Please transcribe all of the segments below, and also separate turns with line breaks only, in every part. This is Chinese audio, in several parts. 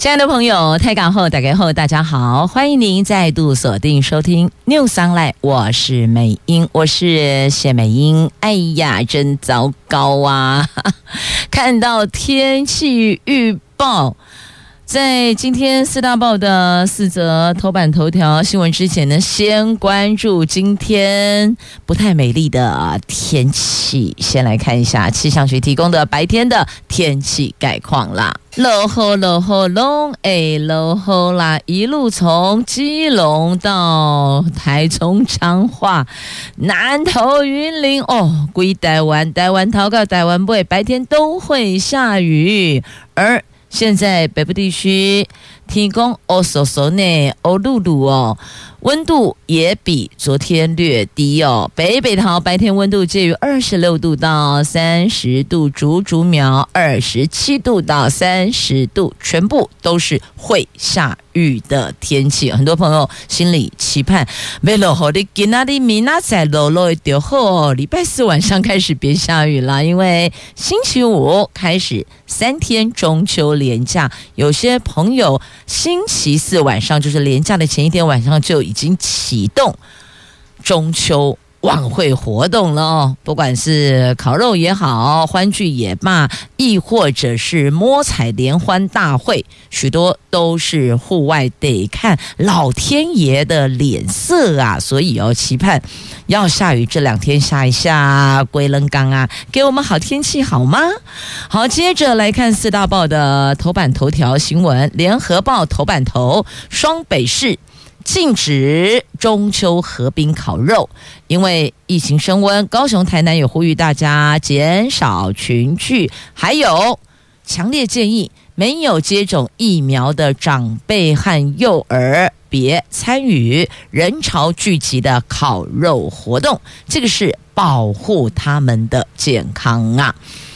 亲爱的朋友，台港后打开后，大家好，欢迎您再度锁定收听 News Online，我是美英，我是谢美英。哎呀，真糟糕啊！看到天气预报。在今天四大报的四则头版头条新闻之前呢，先关注今天不太美丽的天气。先来看一下气象局提供的白天的天气概况啦。落雨落雨拢会落雨啦，一路从基隆到台中彰化、南投云林哦，归台湾台湾桃告台湾尾，白天都会下雨，而。现在北部地区天公哦，嗖嗖呢，哦露露哦，温度也比昨天略低哦。北北桃白天温度介于二十六度到三十度，竹竹苗二十七度到三十度，全部都是会下雨的天气。很多朋友心里期盼，没落好的给那里米那在落落一点后，礼拜四晚上开始别下雨了，因为星期五开始三天中秋连假，有些朋友。星期四晚上就是连假的前一天晚上就已经启动中秋晚会活动了哦，不管是烤肉也好，欢聚也罢，亦或者是摸彩联欢大会，许多都是户外得看老天爷的脸色啊，所以哦，期盼要下雨，这两天下一下龟冷刚啊，给我们好天气好吗？好，接着来看四大报的头版头条新闻，联合报头版头，双北市。禁止中秋河滨烤肉，因为疫情升温，高雄、台南也呼吁大家减少群聚，还有强烈建议没有接种疫苗的长辈和幼儿别参与人潮聚集的烤肉活动，这个是保护他们的健康啊。《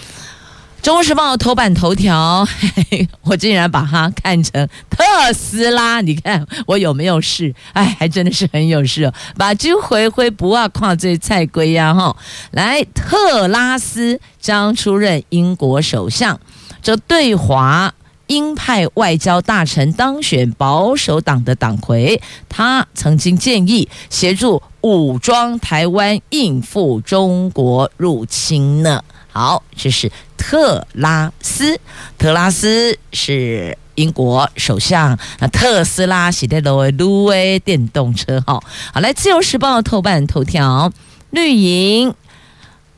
中时报》头版头条，嘿嘿，我竟然把它看成特斯拉，你看我有没有事？哎，还真的是很有事哦。把金回回不啊，跨最菜龟呀哈！来，特拉斯将出任英国首相，这对华鹰派外交大臣当选保守党的党魁，他曾经建议协助武装台湾应付中国入侵呢。好，这是特拉斯，特拉斯是英国首相。那特斯拉是的路路威电动车，哈。好，来自由时报头版头条，绿营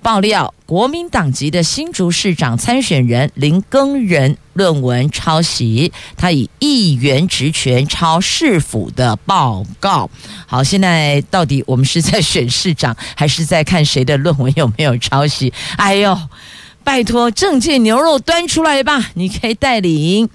爆料，国民党籍的新竹市长参选人林耕仁论文抄袭，他以议员职权抄市府的报告。好，现在到底我们是在选市长，还是在看谁的论文有没有抄袭？哎呦，拜托，政见牛肉端出来吧！你可以带领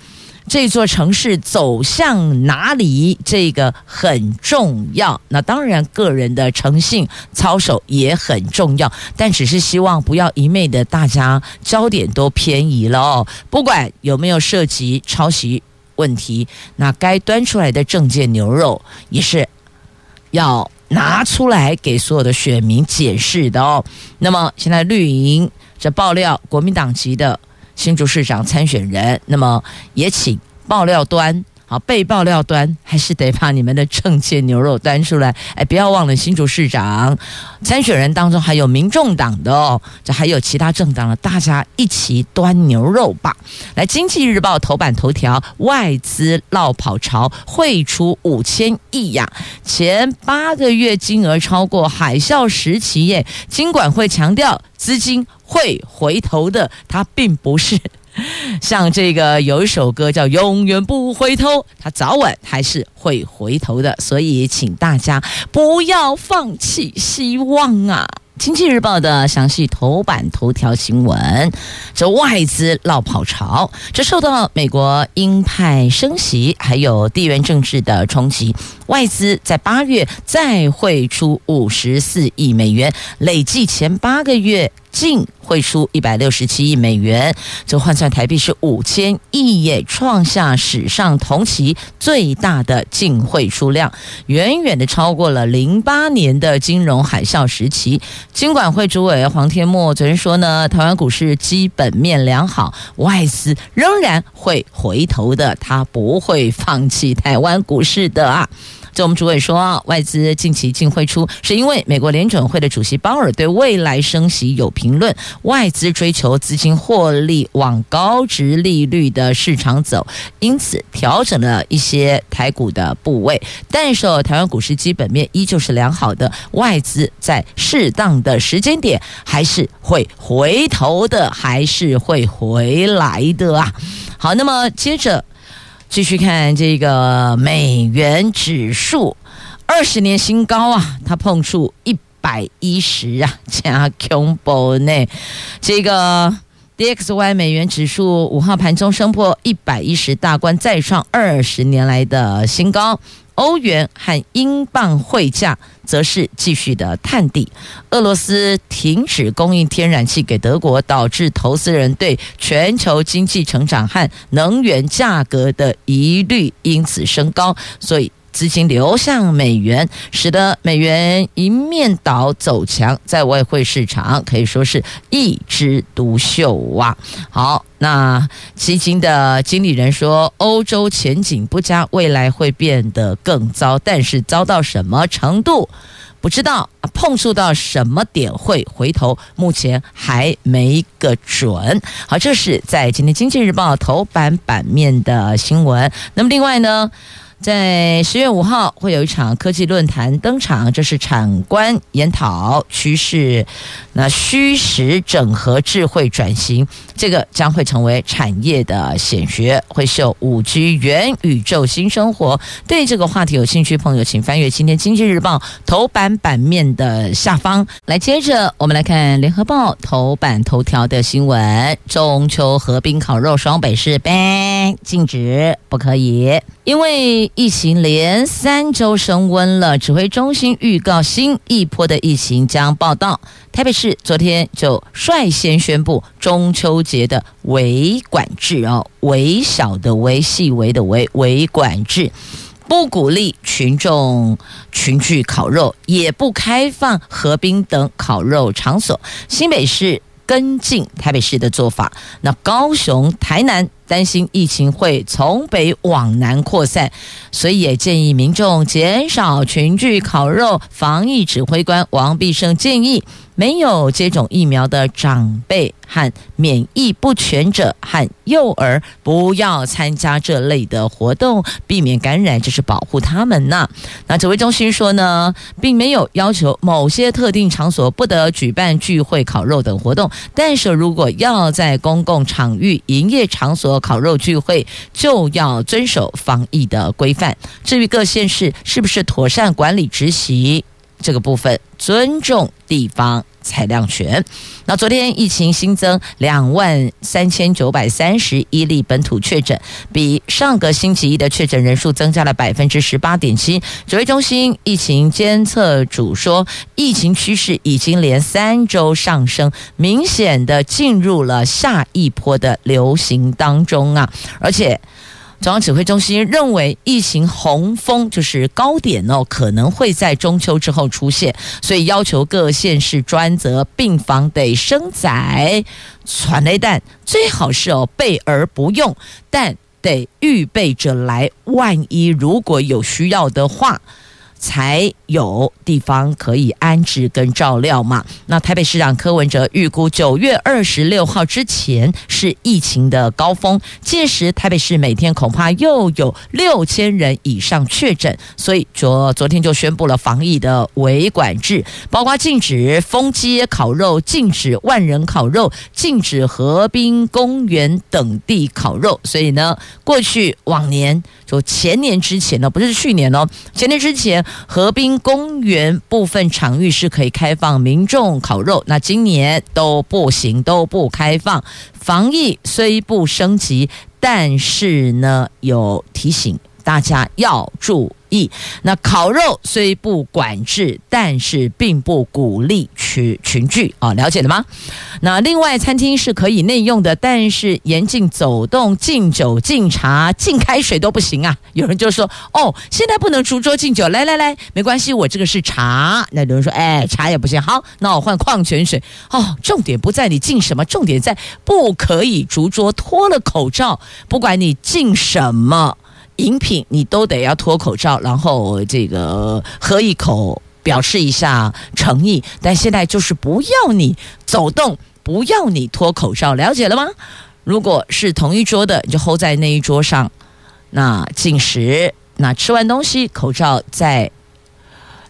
这座城市走向哪里？这个很重要。那当然，个人的诚信操守也很重要，但只是希望不要一昧的大家焦点都偏移了哦。不管有没有涉及抄袭问题，那该端出来的政见牛肉也是。要拿出来给所有的选民解释的哦。那么现在绿营这爆料，国民党籍的新竹市长参选人，那么也请爆料端。好，被爆料端还是得把你们的政界牛肉端出来。哎，不要忘了新竹市长参选人当中还有民众党的哦，这还有其他政党的，大家一起端牛肉吧。来，《经济日报》头版头条：外资落跑潮汇出五千亿呀，前八个月金额超过海啸时期耶。金管会强调，资金会回头的，它并不是。像这个有一首歌叫《永远不回头》，它早晚还是会回头的，所以请大家不要放弃希望啊！《经济日报》的详细头版头条新闻：这外资落跑潮，这受到美国鹰派升息还有地缘政治的冲击，外资在八月再汇出五十四亿美元，累计前八个月。净汇出一百六十七亿美元，这换算台币是五千亿耶，创下史上同期最大的净汇出量，远远的超过了零八年的金融海啸时期。金管会主委黄天牧昨天说呢，台湾股市基本面良好，外资仍然会回头的，他不会放弃台湾股市的啊。就我们主委说，外资近期净汇出，是因为美国联准会的主席鲍尔对未来升息有评论，外资追求资金获利往高值利率的市场走，因此调整了一些台股的部位。但是台湾股市基本面依旧是良好的，外资在适当的时间点还是会回头的，还是会回来的啊。好，那么接着。继续看这个美元指数二十年新高啊，它碰触一百一十啊，加恐怖呢。这个 DXY 美元指数五号盘中升破一百一十大关，再创二十年来的新高。欧元和英镑汇价则是继续的探底。俄罗斯停止供应天然气给德国，导致投资人对全球经济成长和能源价格的疑虑因此升高，所以。资金流向美元，使得美元一面倒走强，在外汇市场可以说是一枝独秀啊。好，那基金的经理人说，欧洲前景不佳，未来会变得更糟，但是糟到什么程度不知道，碰触到什么点会回头，目前还没个准。好，这是在今天《经济日报》头版版面的新闻。那么另外呢？在十月五号会有一场科技论坛登场，这是产官研讨趋势，那虚实整合智慧转型，这个将会成为产业的显学，会秀五 G 元宇宙新生活。对这个话题有兴趣朋友，请翻阅今天《经济日报》头版版面的下方。来，接着我们来看《联合报》头版头条的新闻：中秋河滨烤肉，双北市 ban 禁止，不可以，因为。疫情连三周升温了，指挥中心预告新一波的疫情将报到。台北市昨天就率先宣布中秋节的微管制哦，微小的微细微的微微管制，不鼓励群众群聚烤肉，也不开放河滨等烤肉场所。新北市跟进台北市的做法，那高雄、台南。担心疫情会从北往南扩散，所以也建议民众减少群聚烤肉。防疫指挥官王必胜建议，没有接种疫苗的长辈和免疫不全者和幼儿不要参加这类的活动，避免感染，这是保护他们呢。那指挥中心说呢，并没有要求某些特定场所不得举办聚会、烤肉等活动，但是如果要在公共场域、营业场所，烤肉聚会就要遵守防疫的规范。至于各县市是不是妥善管理执行这个部分，尊重地方裁量权。那昨天疫情新增两万三千九百三十一例本土确诊，比上个星期一的确诊人数增加了百分之十八点七。指挥中心疫情监测组说，疫情趋势已经连三周上升，明显的进入了下一波的流行当中啊，而且。中央指挥中心认为，疫情洪峰就是高点哦，可能会在中秋之后出现，所以要求各县市专责病房得生载传雷弹，最好是哦备而不用，但得预备着来，万一如果有需要的话。才有地方可以安置跟照料嘛。那台北市长柯文哲预估九月二十六号之前是疫情的高峰，届时台北市每天恐怕又有六千人以上确诊，所以昨昨天就宣布了防疫的维管制，包括禁止封街烤肉、禁止万人烤肉、禁止河滨公园等地烤肉。所以呢，过去往年就前年之前呢，不是去年哦，前年之前。河滨公园部分场域是可以开放民众烤肉，那今年都不行，都不开放。防疫虽不升级，但是呢，有提醒大家要注意。那烤肉虽不管制，但是并不鼓励群群聚啊，了解了吗？那另外，餐厅是可以内用的，但是严禁走动、敬酒、敬茶、敬开水都不行啊。有人就说：“哦，现在不能逐桌敬酒，来来来，没关系，我这个是茶。”那有人说：“哎，茶也不行，好，那我换矿泉水。”哦，重点不在你敬什么，重点在不可以逐桌脱了口罩，不管你敬什么饮品，你都得要脱口罩，然后这个喝一口，表示一下诚意。但现在就是不要你走动，不要你脱口罩，了解了吗？如果是同一桌的，你就 hold 在那一桌上，那进食，那吃完东西，口罩再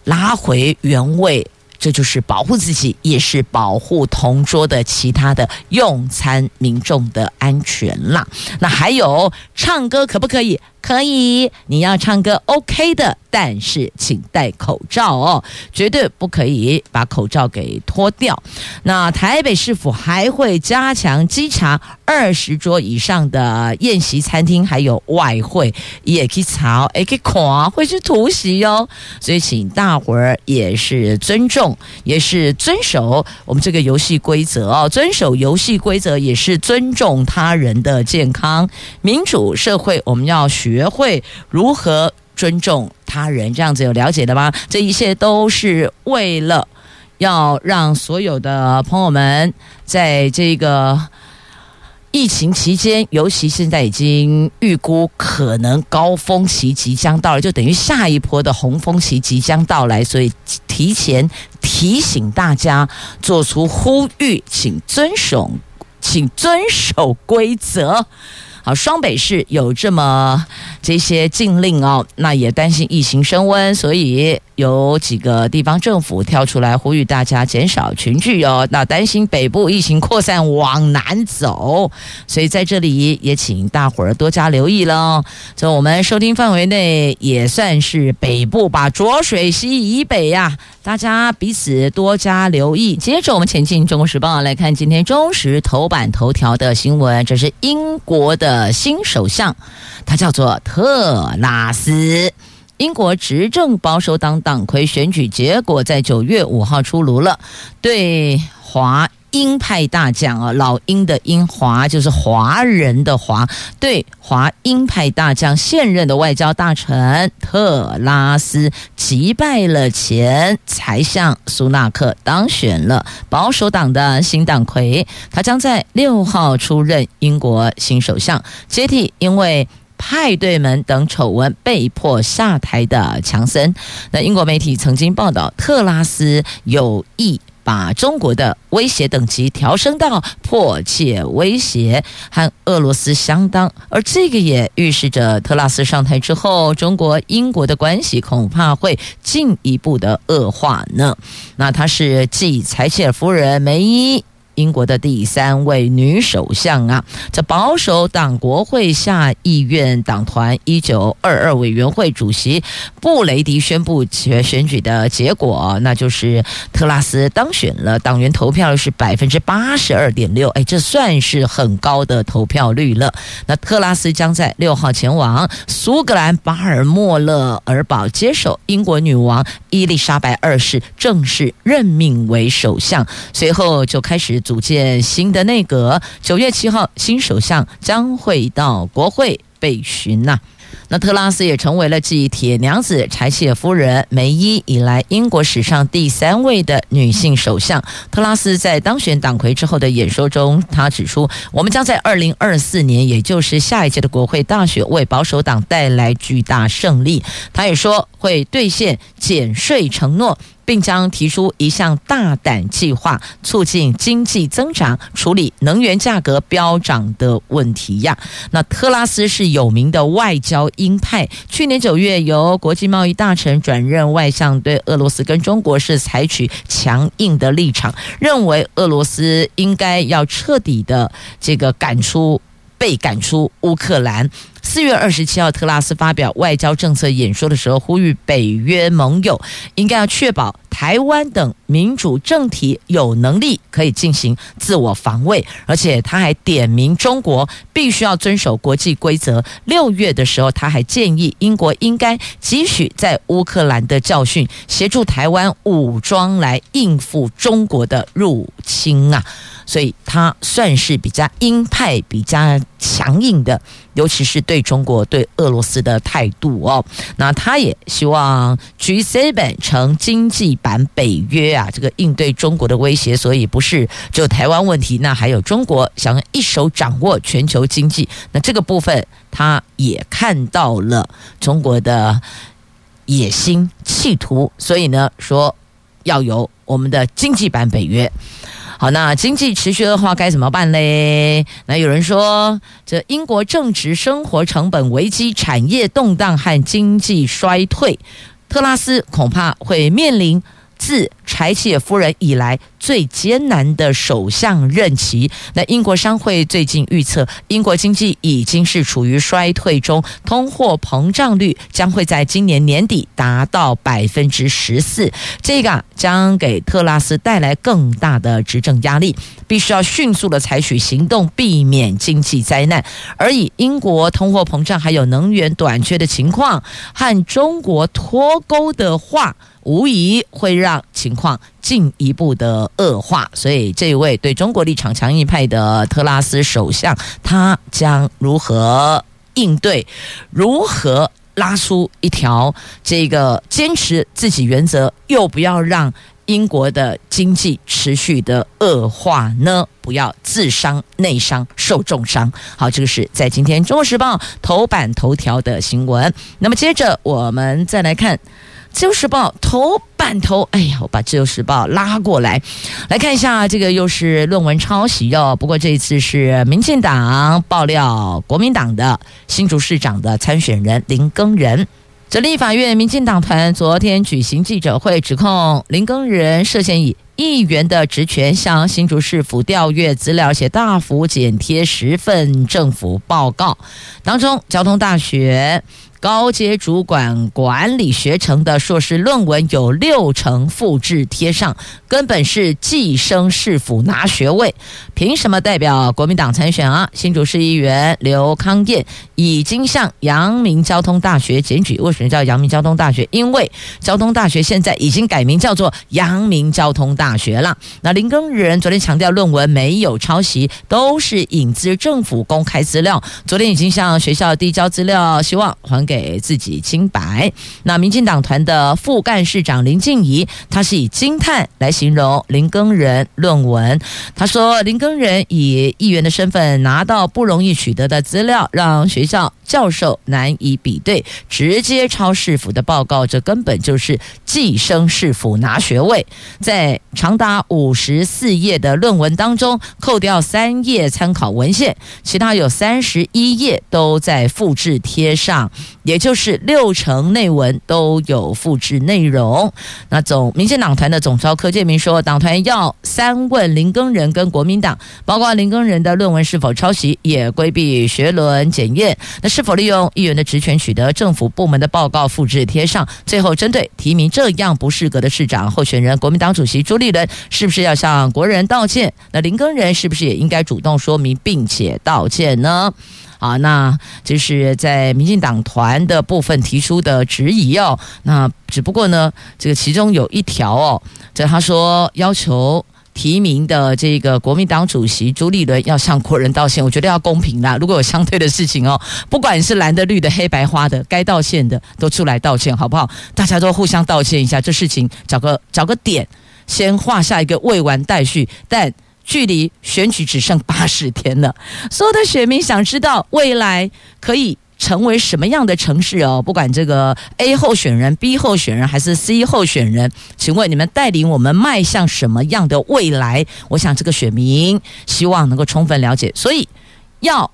拉回原位。这就是保护自己，也是保护同桌的其他的用餐民众的安全啦。那还有唱歌可不可以？可以，你要唱歌 OK 的，但是请戴口罩哦，绝对不可以把口罩给脱掉。那台北市府还会加强稽查二十桌以上的宴席餐厅，还有外汇也可以查，也可以看，会是突袭哦。所以请大伙儿也是尊重，也是遵守我们这个游戏规则哦。遵守游戏规则也是尊重他人的健康。民主社会，我们要学。学会如何尊重他人，这样子有了解的吗？这一切都是为了要让所有的朋友们在这个疫情期间，尤其现在已经预估可能高峰期即将到了，就等于下一波的洪峰期即将到来，所以提前提醒大家，做出呼吁，请遵守，请遵守规则。好，双北市有这么这些禁令哦，那也担心疫情升温，所以有几个地方政府跳出来呼吁大家减少群聚哦。那担心北部疫情扩散往南走，所以在这里也请大伙儿多加留意了。在我们收听范围内也算是北部吧，浊水溪以北呀、大家彼此多加留意。接着，我们前进《中国时报》来看今天中时头版头条的新闻。这是英国的新首相，他叫做特拉斯。英国执政保守党党魁选举结果在九月五号出炉了，对华。鹰派大将啊，老鹰的鹰，华就是华人的华，对华鹰派大将现任的外交大臣特拉斯击败了前财相苏纳克，当选了保守党的新党魁，他将在六号出任英国新首相，接替因为派对门等丑闻被迫下台的强森。那英国媒体曾经报道，特拉斯有意。把中国的威胁等级调升到迫切威胁，和俄罗斯相当，而这个也预示着特拉斯上台之后，中国英国的关系恐怕会进一步的恶化呢。那他是继柴切尔夫人梅伊。英国的第三位女首相啊，这保守党国会下议院党团一九二二委员会主席布雷迪宣布选选举的结果，那就是特拉斯当选了，党员投票是百分之八十二点六，哎，这算是很高的投票率了。那特拉斯将在六号前往苏格兰巴尔莫勒尔堡接受英国女王伊丽莎白二世正式任命为首相，随后就开始。组建新的内阁，九月七号，新首相将会到国会被询呐。那特拉斯也成为了继铁娘子柴契尔夫人梅伊以来，英国史上第三位的女性首相。特拉斯在当选党魁之后的演说中，他指出：“我们将在二零二四年，也就是下一届的国会大选，为保守党带来巨大胜利。”他也说会兑现减税承诺。并将提出一项大胆计划，促进经济增长，处理能源价格飙涨的问题呀。那特拉斯是有名的外交鹰派，去年九月由国际贸易大臣转任外相，对俄罗斯跟中国是采取强硬的立场，认为俄罗斯应该要彻底的这个赶出，被赶出乌克兰。四月二十七号，特拉斯发表外交政策演说的时候，呼吁北约盟友应该要确保台湾等民主政体有能力可以进行自我防卫，而且他还点名中国必须要遵守国际规则。六月的时候，他还建议英国应该汲取在乌克兰的教训，协助台湾武装来应付中国的入侵啊。所以他算是比较鹰派、比较强硬的，尤其是对中国、对俄罗斯的态度哦。那他也希望 G7 成经济版北约啊，这个应对中国的威胁。所以不是只有台湾问题，那还有中国想一手掌握全球经济。那这个部分他也看到了中国的野心、企图，所以呢，说要有我们的经济版北约。好，那经济持续恶化该怎么办嘞？那有人说，这英国正值生活成本危机、产业动荡和经济衰退，特拉斯恐怕会面临自柴契尔夫人以来最艰难的首相任期。那英国商会最近预测，英国经济已经是处于衰退中，通货膨胀率将会在今年年底达到百分之十四。这个将给特拉斯带来更大的执政压力，必须要迅速的采取行动，避免经济灾难。而以英国通货膨胀还有能源短缺的情况和中国脱钩的话，无疑会让情况进一步的恶化，所以这位对中国立场强硬派的特拉斯首相，他将如何应对？如何拉出一条这个坚持自己原则，又不要让英国的经济持续的恶化呢？不要自伤内伤，受重伤。好，这个是在今天《中国时报》头版头条的新闻。那么接着我们再来看。自由时报头版头，哎呀，我把自由时报拉过来，来看一下，这个又是论文抄袭哦。不过这一次是民进党爆料国民党的新竹市长的参选人林耕仁。这立法院民进党团昨天举行记者会，指控林耕仁涉嫌以议员的职权向新竹市府调阅资料，且大幅剪贴十份政府报告，当中交通大学。高阶主管管理学成的硕士论文有六成复制贴上，根本是寄生市府拿学位，凭什么代表国民党参选啊？新竹市议员刘康燕已经向阳明交通大学检举，为什么叫阳明交通大学？因为交通大学现在已经改名叫做阳明交通大学了。那林耕仁昨天强调论文没有抄袭，都是引自政府公开资料。昨天已经向学校递交资料，希望还给。自己清白。那民进党团的副干事长林静怡，他是以惊叹来形容林耕仁论文。他说，林耕人以议员的身份拿到不容易取得的资料，让学校教授难以比对，直接抄市府的报告，这根本就是寄生市府拿学位。在长达五十四页的论文当中，扣掉三页参考文献，其他有三十一页都在复制贴上。也就是六成内文都有复制内容。那总民进党团的总召柯建铭说，党团要三问林耕仁跟国民党，包括林耕仁的论文是否抄袭，也规避学伦检验。那是否利用议员的职权取得政府部门的报告复制贴上？最后针对提名这样不适格的市长候选人，国民党主席朱立伦是不是要向国人道歉？那林耕仁是不是也应该主动说明并且道歉呢？啊，那就是在民进党团的部分提出的质疑哦。那只不过呢，这个其中有一条哦，在他说要求提名的这个国民党主席朱立伦要向国人道歉。我觉得要公平啦，如果有相对的事情哦，不管是蓝的、绿的、黑白花的，该道歉的都出来道歉，好不好？大家都互相道歉一下，这事情找个找个点，先画下一个未完待续，但。距离选举只剩八十天了，所有的选民想知道未来可以成为什么样的城市哦？不管这个 A 候选人、B 候选人还是 C 候选人，请问你们带领我们迈向什么样的未来？我想这个选民希望能够充分了解，所以要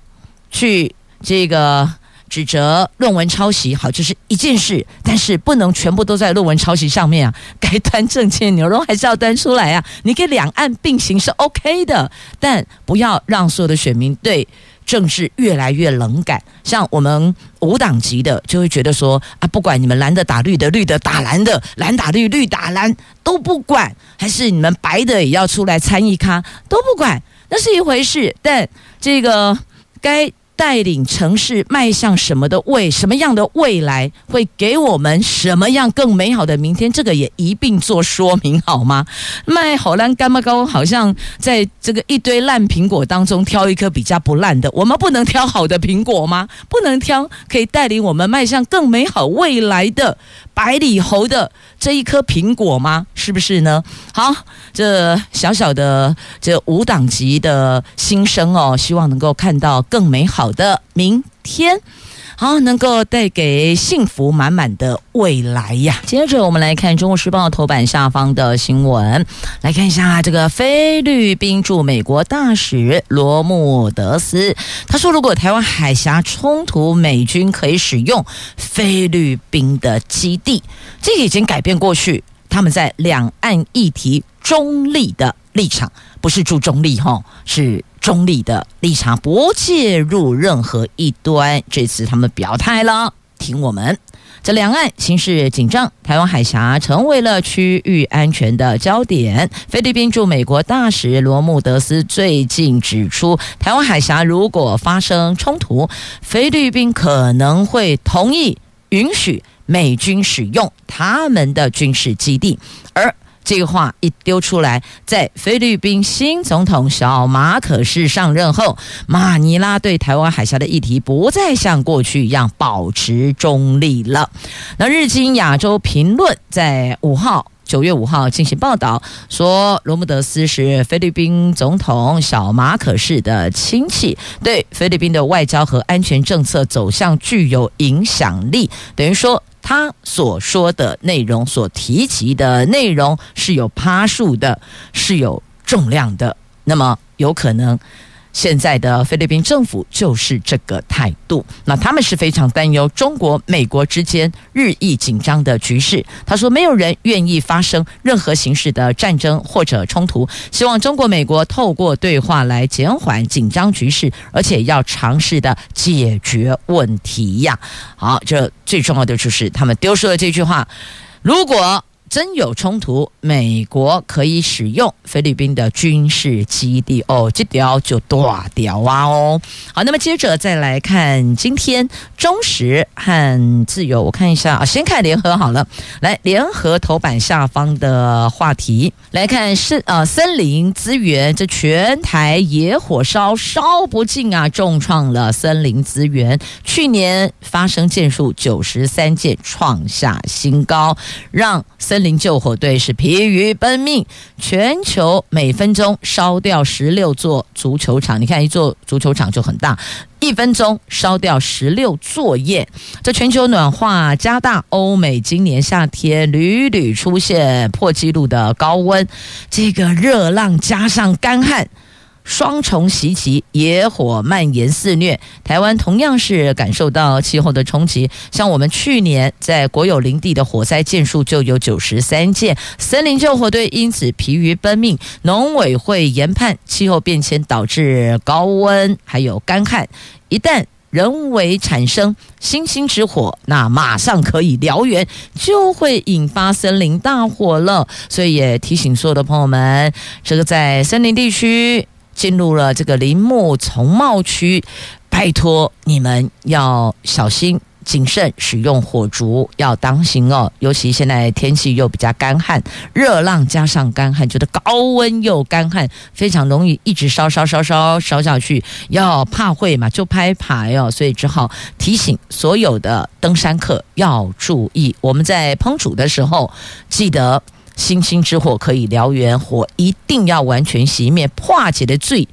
去这个。指责论文抄袭，好，这是一件事，但是不能全部都在论文抄袭上面啊。该端正切牛肉还是要端出来啊。你可以两岸并行是 OK 的，但不要让所有的选民对政治越来越冷感。像我们无党籍的，就会觉得说啊，不管你们蓝的打绿的，绿的打蓝的，蓝打绿，绿打蓝都不管，还是你们白的也要出来参与咖都不管，那是一回事。但这个该。带领城市迈向什么的未什么样的未来，会给我们什么样更美好的明天？这个也一并做说明好吗？卖好烂干巴糕？好像在这个一堆烂苹果当中挑一颗比较不烂的，我们不能挑好的苹果吗？不能挑可以带领我们迈向更美好未来的百里侯的这一颗苹果吗？是不是呢？好，这小小的这五档级的心声哦，希望能够看到更美好的明天，好，能够带给幸福满满的未来呀。接着我们来看《中国时报》头版下方的新闻，来看一下这个菲律宾驻美国大使罗穆德斯，他说，如果台湾海峡冲突，美军可以使用菲律宾的基地，这已经改变过去。他们在两岸议题中立的立场，不是驻中立哈，是中立的立场，不介入任何一端。这次他们表态了，听我们。这两岸形势紧张，台湾海峡成为了区域安全的焦点。菲律宾驻美国大使罗穆德斯最近指出，台湾海峡如果发生冲突，菲律宾可能会同意允许。美军使用他们的军事基地，而这个话一丢出来，在菲律宾新总统小马可仕上任后，马尼拉对台湾海峡的议题不再像过去一样保持中立了。那日经亚洲评论在五号九月五号进行报道，说罗姆德斯是菲律宾总统小马可仕的亲戚，对菲律宾的外交和安全政策走向具有影响力，等于说。他所说的内容，所提及的内容是有趴数的，是有重量的。那么有可能，现在的菲律宾政府就是这个态度。那他们是非常担忧中国、美国之间日益紧张的局势。他说，没有人愿意发生任何形式的战争或者冲突，希望中国、美国透过对话来减缓紧张局势，而且要尝试的解决问题呀。好，这。最重要的就是他们丢失了这句话：如果真有冲突，美国可以使用菲律宾的军事基地哦，这条就断掉啊哦。好，那么接着再来看今天中时和自由，我看一下啊，先看联合好了。来，联合头版下方的话题来看是呃森林资源，这全台野火烧烧不尽啊，重创了森林资源。去年发生件数九十三件，创下新高，让森。森林救火队是疲于奔命，全球每分钟烧掉十六座足球场。你看，一座足球场就很大，一分钟烧掉十六座耶。这全球暖化加大，欧美今年夏天屡屡出现破纪录的高温，这个热浪加上干旱。双重袭击，野火蔓延肆虐。台湾同样是感受到气候的冲击。像我们去年在国有林地的火灾件数就有九十三件，森林救火队因此疲于奔命。农委会研判，气候变迁导致高温还有干旱，一旦人为产生星星之火，那马上可以燎原，就会引发森林大火了。所以也提醒所有的朋友们，这个在森林地区。进入了这个林木丛茂区，拜托你们要小心谨慎使用火烛，要当心哦。尤其现在天气又比较干旱，热浪加上干旱，觉得高温又干旱，非常容易一直烧烧烧烧烧下去。要怕会嘛，就拍牌哦。所以只好提醒所有的登山客要注意，我们在烹煮的时候记得。星星之火可以燎原，火一定要完全熄灭，化解的最，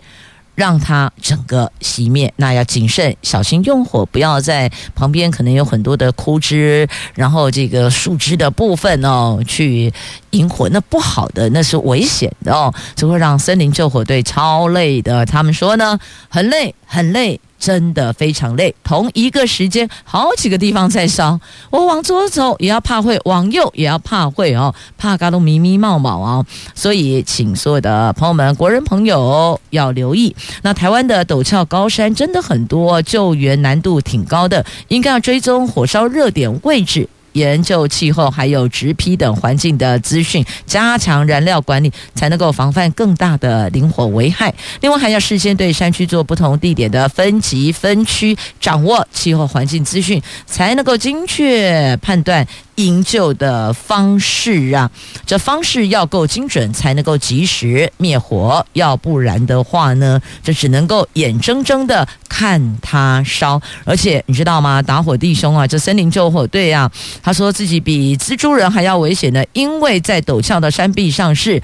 让它整个熄灭。那要谨慎小心用火，不要在旁边可能有很多的枯枝，然后这个树枝的部分哦，去引火，那不好的，那是危险的哦，这会让森林救火队超累的。他们说呢，很累，很累。真的非常累。同一个时间，好几个地方在烧，我往左走也要怕会，往右也要怕会哦，怕嘎都迷迷冒冒哦。所以，请所有的朋友们、国人朋友要留意。那台湾的陡峭高山真的很多，救援难度挺高的，应该要追踪火烧热点位置。研究气候还有植被等环境的资讯，加强燃料管理，才能够防范更大的林火危害。另外，还要事先对山区做不同地点的分级分区，掌握气候环境资讯，才能够精确判断。营救的方式啊，这方式要够精准，才能够及时灭火。要不然的话呢，这只能够眼睁睁的看它烧。而且你知道吗？打火弟兄啊，这森林救火队啊，他说自己比蜘蛛人还要危险呢，因为在陡峭的山壁上，是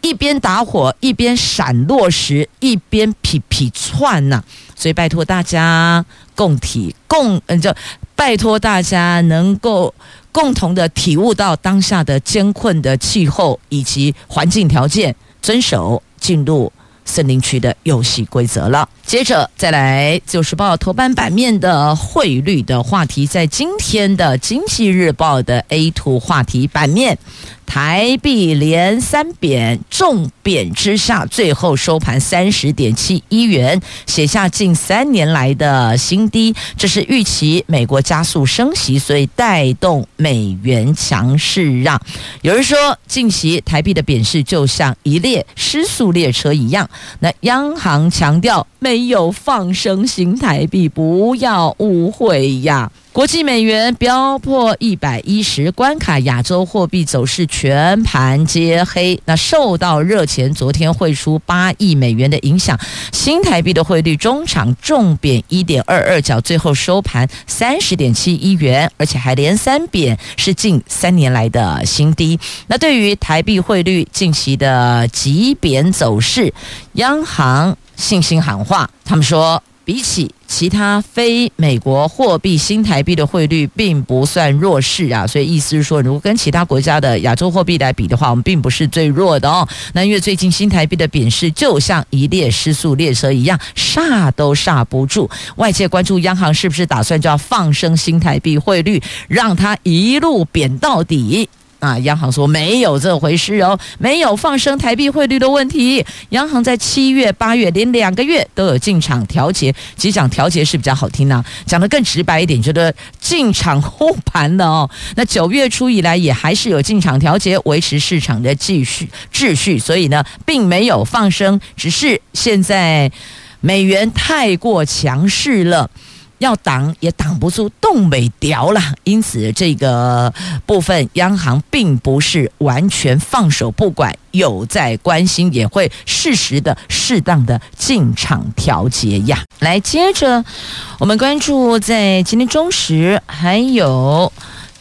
一边打火，一边闪落石，一边皮皮窜呐。所以拜托大家共体共，嗯，就拜托大家能够。共同的体悟到当下的艰困的气候以及环境条件，遵守进入森林区的游戏规则了。接着再来，《就是报》头版版面的汇率的话题，在今天的《经济日报》的 A 图话题版面。台币连三贬，重贬之下，最后收盘三十点七一元，写下近三年来的新低。这是预期美国加速升息，所以带动美元强势让。有人说，近期台币的贬势就像一列失速列车一样。那央行强调没有放生新台币，不要误会呀。国际美元飙破一百一十关卡，亚洲货币走势全盘皆黑。那受到热钱昨天汇出八亿美元的影响，新台币的汇率中场重贬一点二二角，最后收盘三十点七一元，而且还连三贬，是近三年来的新低。那对于台币汇率近期的急贬走势，央行信心喊话，他们说。比起其他非美国货币，新台币的汇率并不算弱势啊，所以意思是说，如果跟其他国家的亚洲货币来比的话，我们并不是最弱的哦。那因为最近新台币的贬势就像一列失速列车一样，刹都刹不住。外界关注央行是不是打算就要放生新台币汇率，让它一路贬到底。啊，央行说没有这回事哦，没有放生台币汇率的问题。央行在七月、八月连两个月都有进场调节，其实讲调节是比较好听呢，讲得更直白一点，觉得进场护盘了哦。那九月初以来也还是有进场调节，维持市场的继续秩序，所以呢，并没有放生，只是现在美元太过强势了。要挡也挡不住，冻未条了。因此，这个部分央行并不是完全放手不管，有在关心，也会适时的、适当的进场调节呀。来，接着我们关注在今天中时还有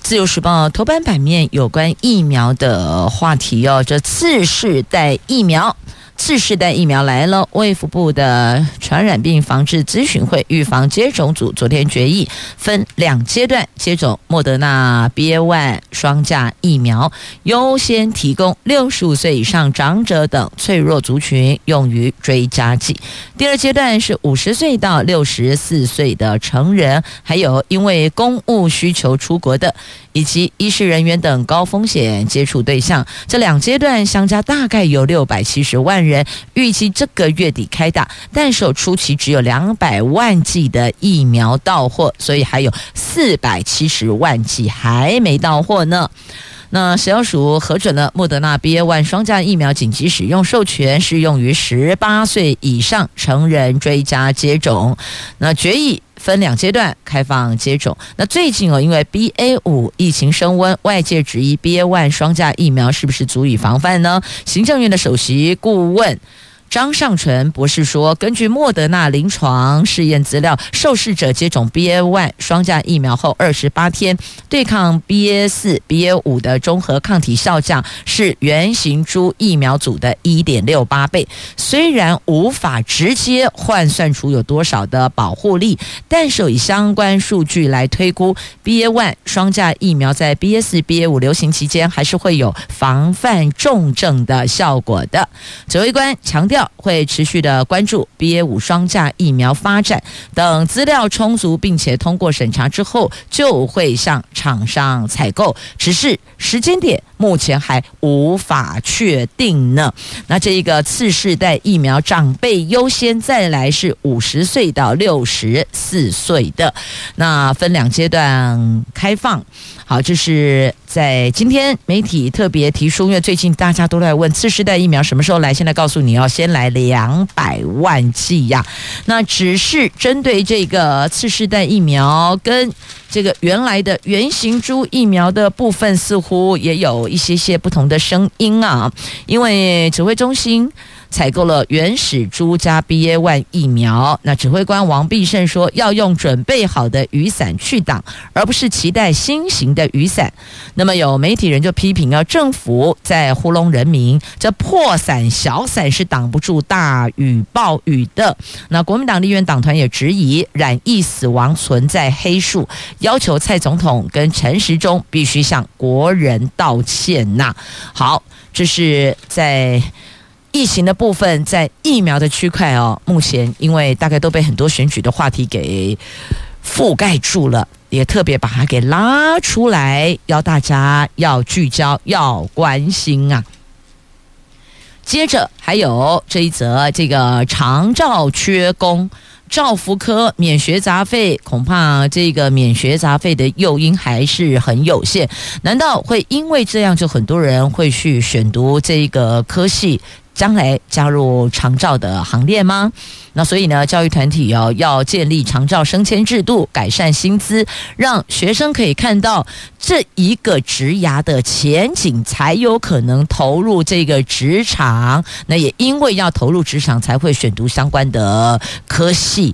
自由时报头版版面有关疫苗的话题哦，这次世代疫苗。次世代疫苗来了，卫福部的传染病防治咨询会预防接种组昨天决议，分两阶段接种莫德纳 BA.1 双价疫苗，优先提供六十五岁以上长者等脆弱族群用于追加剂。第二阶段是五十岁到六十四岁的成人，还有因为公务需求出国的。以及医师人员等高风险接触对象，这两阶段相加大概有六百七十万人，预计这个月底开打，但是初期只有两百万剂的疫苗到货，所以还有四百七十万剂还没到货呢。那食药署核准了莫德纳 BA.1 双价疫苗紧急使用授权，适用于十八岁以上成人追加接种。那决议。分两阶段开放接种。那最近哦，因为 BA 五疫情升温，外界质疑 BA one 双价疫苗是不是足以防范呢？行政院的首席顾问。张尚纯博士说，根据莫德纳临床试验资料，受试者接种 BA.1 双价疫苗后二十八天，对抗 BA 四、BA 五的中和抗体效价是原型株疫苗组的一点六八倍。虽然无法直接换算出有多少的保护力，但是以相关数据来推估，BA.1 双价疫苗在 BA 四、BA 五流行期间还是会有防范重症的效果的。指挥官强调。会持续的关注 BA 五双价疫苗发展，等资料充足并且通过审查之后，就会向厂商采购。只是时间点目前还无法确定呢。那这一个次世代疫苗长辈优先，再来是五十岁到六十四岁的，那分两阶段开放。好，这是在今天媒体特别提出，因为最近大家都在问次世代疫苗什么时候来，现在告诉你要先来两百万剂呀。那只是针对这个次世代疫苗跟这个原来的原型株疫苗的部分，似乎也有一些些不同的声音啊，因为指挥中心。采购了原始猪加 BA one 疫苗，那指挥官王必胜说要用准备好的雨伞去挡，而不是期待新型的雨伞。那么有媒体人就批评啊，政府在糊弄人民，这破伞小伞是挡不住大雨暴雨的。那国民党立院党团也质疑染疫死亡存在黑数，要求蔡总统跟陈时中必须向国人道歉呐。好，这是在。疫情的部分，在疫苗的区块哦，目前因为大概都被很多选举的话题给覆盖住了，也特别把它给拉出来，要大家要聚焦，要关心啊。接着还有这一则，这个长照缺工，照福科免学杂费，恐怕这个免学杂费的诱因还是很有限。难道会因为这样，就很多人会去选读这个科系？将来加入长照的行列吗？那所以呢，教育团体要要建立长照升迁制度，改善薪资，让学生可以看到这一个职涯的前景，才有可能投入这个职场。那也因为要投入职场，才会选读相关的科系。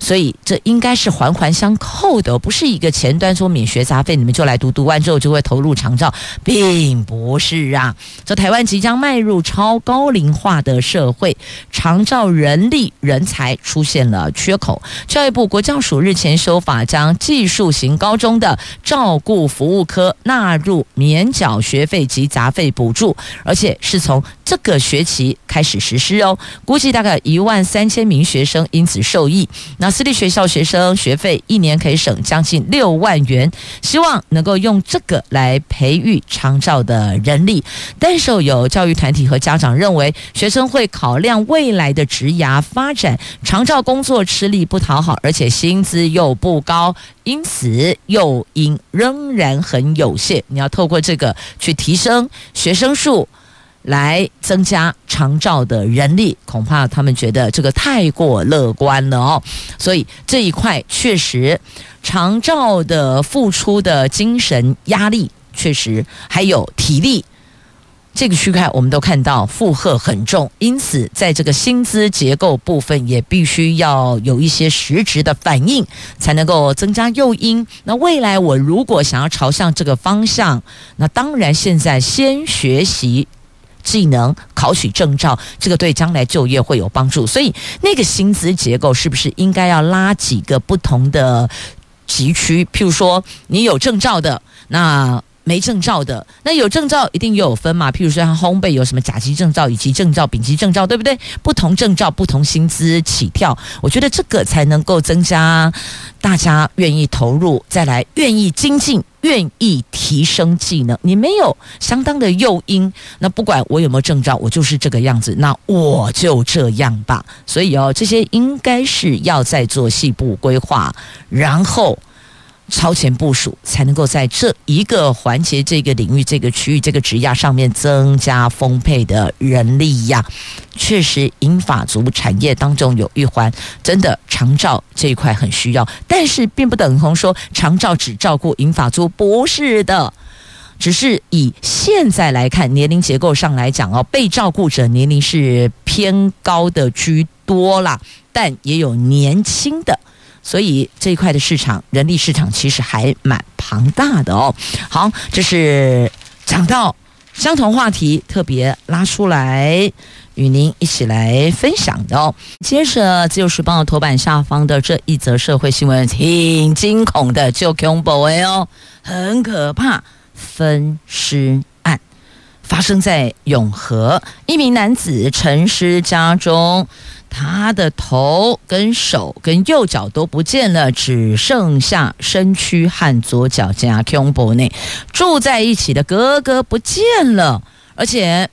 所以这应该是环环相扣的，不是一个前端说免学杂费，你们就来读，读完之后就会投入长照，并不是啊。这台湾即将迈入超高龄化的社会，长照人力人才出现了缺口。教育部国教署日前修法，将技术型高中的照顾服务科纳入免缴学费及杂费补助，而且是从这个学期开始实施哦。估计大概一万三千名学生因此受益。那私立学校学生学费一年可以省将近六万元，希望能够用这个来培育长照的人力。但是有教育团体和家长认为，学生会考量未来的职涯发展，长照工作吃力不讨好，而且薪资又不高，因此诱因仍然很有限。你要透过这个去提升学生数。来增加长照的人力，恐怕他们觉得这个太过乐观了哦。所以这一块确实，长照的付出的精神压力，确实还有体力，这个区块我们都看到负荷很重。因此，在这个薪资结构部分，也必须要有一些实质的反应，才能够增加诱因。那未来我如果想要朝向这个方向，那当然现在先学习。技能考取证照，这个对将来就业会有帮助。所以，那个薪资结构是不是应该要拉几个不同的级区？譬如说，你有证照的，那。没证照的，那有证照一定也有分嘛？譬如说，像烘焙有什么甲级证照、乙级证照、丙级证照，对不对？不同证照不同薪资起跳，我觉得这个才能够增加大家愿意投入，再来愿意精进、愿意提升技能。你没有相当的诱因，那不管我有没有证照，我就是这个样子，那我就这样吧。所以哦，这些应该是要再做细部规划，然后。超前部署，才能够在这一个环节、这个领域、这个区域、这个职涯上面增加丰沛的人力呀。确实，银发族产业当中有一环，真的长照这一块很需要，但是并不等同说长照只照顾银发族，不是的。只是以现在来看，年龄结构上来讲哦，被照顾者年龄是偏高的居多啦，但也有年轻的。所以这一块的市场，人力市场其实还蛮庞大的哦。好，这是讲到相同话题，特别拉出来与您一起来分享的哦。接着，《自由时报》头版下方的这一则社会新闻，挺惊恐的，就恐怖哦，很可怕，分尸案。发生在永和，一名男子陈尸家中，他的头跟手跟右脚都不见了，只剩下身躯和左脚加胸部内住在一起的哥哥不见了，而且。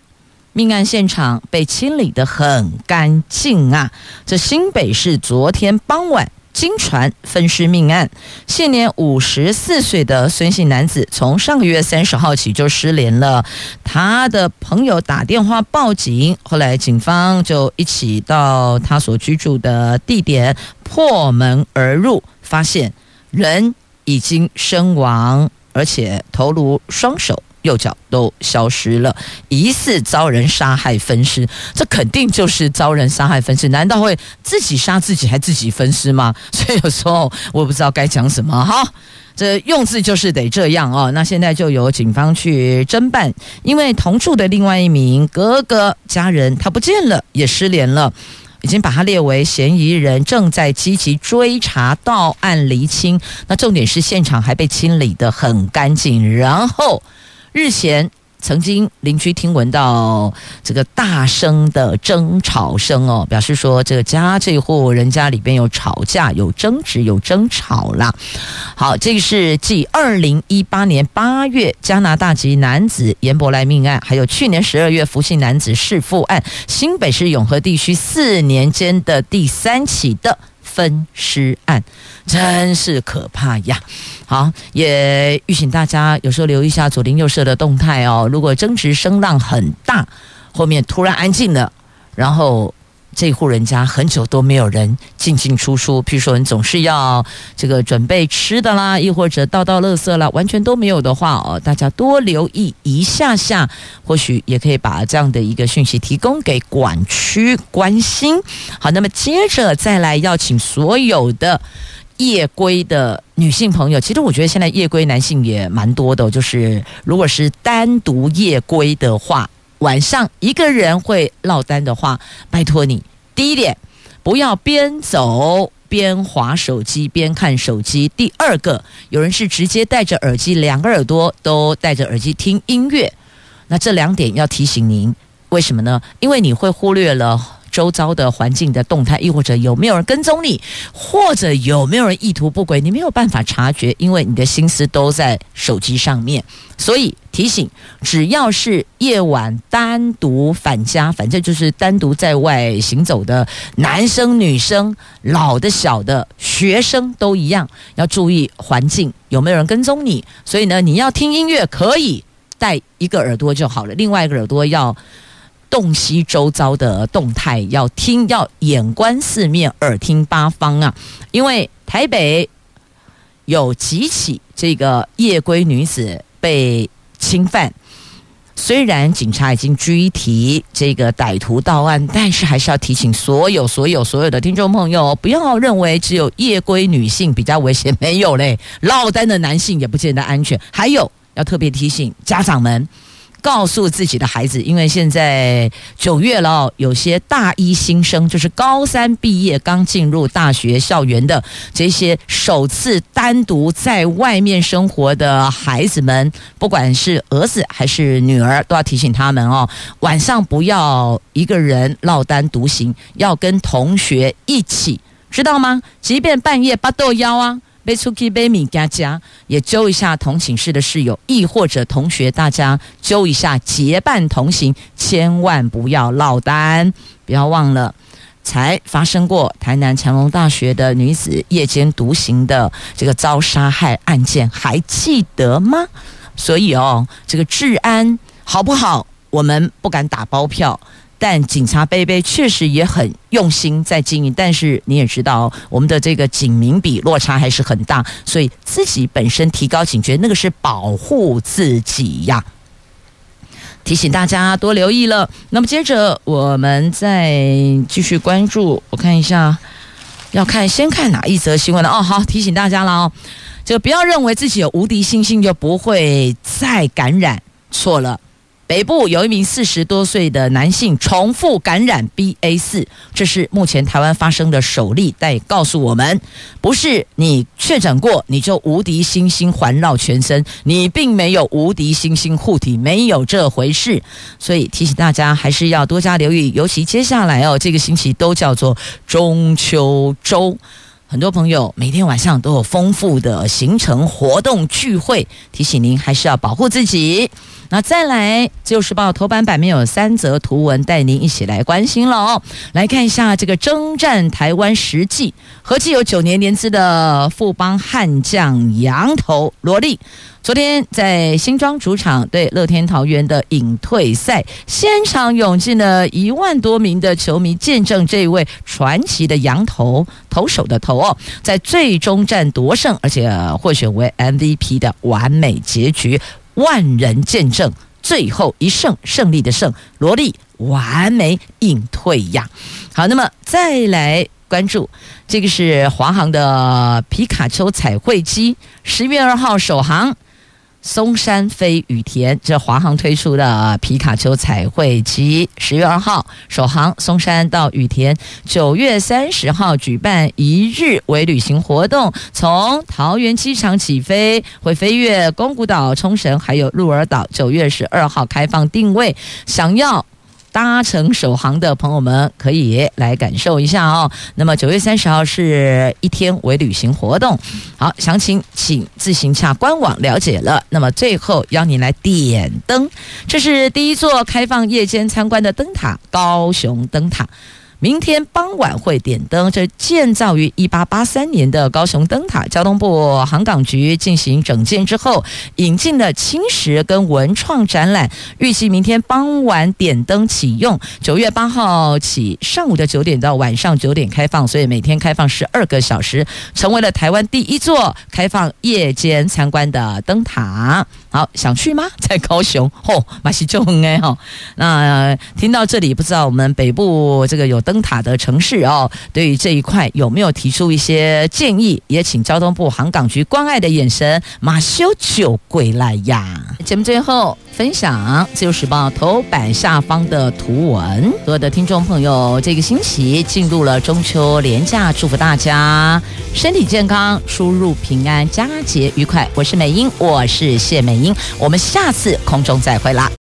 命案现场被清理得很干净啊！这新北市昨天傍晚经传分尸命案，现年五十四岁的孙姓男子，从上个月三十号起就失联了。他的朋友打电话报警，后来警方就一起到他所居住的地点破门而入，发现人已经身亡，而且头颅双手。右脚都消失了，疑似遭人杀害分尸，这肯定就是遭人杀害分尸。难道会自己杀自己还自己分尸吗？所以有时候我不知道该讲什么哈。这用字就是得这样哦。那现在就由警方去侦办，因为同住的另外一名哥哥家人他不见了，也失联了，已经把他列为嫌疑人，正在积极追查到案厘清。那重点是现场还被清理得很干净，然后。日前曾经邻居听闻到这个大声的争吵声哦，表示说这个家这户人家里边有吵架、有争执、有争吵啦。好，这个是继二零一八年八月加拿大籍男子严伯来命案，还有去年十二月福姓男子弑父案，新北市永和地区四年间的第三起的分尸案，真是可怕呀！好，也预请大家有时候留意一下左邻右舍的动态哦。如果争执声浪很大，后面突然安静了，然后。这户人家很久都没有人进进出出，譬如说你总是要这个准备吃的啦，亦或者倒倒垃圾啦，完全都没有的话哦，大家多留意一下下，或许也可以把这样的一个讯息提供给管区关心。好，那么接着再来邀请所有的夜归的女性朋友，其实我觉得现在夜归男性也蛮多的，就是如果是单独夜归的话。晚上一个人会落单的话，拜托你，第一点，不要边走边划手机边看手机。第二个，有人是直接戴着耳机，两个耳朵都戴着耳机听音乐。那这两点要提醒您，为什么呢？因为你会忽略了。周遭的环境的动态，亦或者有没有人跟踪你，或者有没有人意图不轨，你没有办法察觉，因为你的心思都在手机上面。所以提醒，只要是夜晚单独返家，反正就是单独在外行走的男生、女生、老的、小的、学生都一样，要注意环境有没有人跟踪你。所以呢，你要听音乐可以戴一个耳朵就好了，另外一个耳朵要。洞悉周遭的动态，要听，要眼观四面，耳听八方啊！因为台北有几起这个夜归女子被侵犯，虽然警察已经拘提这个歹徒到案，但是还是要提醒所有、所有、所有的听众朋友，不要认为只有夜归女性比较危险，没有嘞，落单的男性也不见得安全。还有要特别提醒家长们。告诉自己的孩子，因为现在九月了，有些大一新生，就是高三毕业刚进入大学校园的这些首次单独在外面生活的孩子们，不管是儿子还是女儿，都要提醒他们哦，晚上不要一个人落单独行，要跟同学一起，知道吗？即便半夜八豆腰啊。背出去背米家家，也揪一下同寝室的室友，亦或者同学，大家揪一下结伴同行，千万不要落单。不要忘了，才发生过台南长隆大学的女子夜间独行的这个遭杀害案件，还记得吗？所以哦，这个治安好不好，我们不敢打包票。但警察杯杯确实也很用心在经营，但是你也知道，我们的这个警民比落差还是很大，所以自己本身提高警觉，那个是保护自己呀。提醒大家多留意了。那么接着我们再继续关注，我看一下，要看先看哪一则新闻呢？哦，好，提醒大家了哦，就不要认为自己有无敌星星就不会再感染，错了。北部有一名四十多岁的男性重复感染 BA 四，这是目前台湾发生的首例。但也告诉我们，不是你确诊过你就无敌星星环绕全身，你并没有无敌星星护体，没有这回事。所以提醒大家还是要多加留意，尤其接下来哦，这个星期都叫做中秋周。很多朋友每天晚上都有丰富的行程、活动、聚会，提醒您还是要保护自己。那再来，《自由时报》头版版面有三则图文，带您一起来关心了哦。来看一下这个征战台湾实际，合计有九年年资的富邦悍将杨头罗力。昨天在新庄主场对乐天桃园的引退赛现场，涌进了一万多名的球迷，见证这位传奇的洋投投手的投哦，在最终战夺胜，而且获选为 MVP 的完美结局，万人见证最后一胜胜利的胜，罗力完美引退呀。好，那么再来关注这个是华航的皮卡丘彩绘机，十月二号首航。松山飞羽田，这华航推出的皮卡丘彩绘机，十月二号首航松山到羽田，九月三十号举办一日为旅行活动，从桃园机场起飞，会飞越宫古岛、冲绳，还有鹿儿岛。九月十二号开放定位，想要。搭乘首航的朋友们可以来感受一下哦。那么九月三十号是一天为旅行活动，好，详情请自行下官网了解了。那么最后邀你来点灯，这是第一座开放夜间参观的灯塔——高雄灯塔。明天傍晚会点灯。这建造于一八八三年的高雄灯塔，交通部航港局进行整建之后，引进了青石跟文创展览，预计明天傍晚点灯启用。九月八号起，上午的九点到晚上九点开放，所以每天开放十二个小时，成为了台湾第一座开放夜间参观的灯塔。好，想去吗？在高雄，吼、哦，马西就很哎哈。那听到这里，不知道我们北部这个有。灯塔的城市哦，对于这一块有没有提出一些建议？也请交通部航港局关爱的眼神，马修就归来呀。节目最后分享《自由时报》头版下方的图文。所有的听众朋友，这个星期进入了中秋连假，祝福大家身体健康，出入平安，佳节愉快。我是美英，我是谢美我们下次空中再会啦。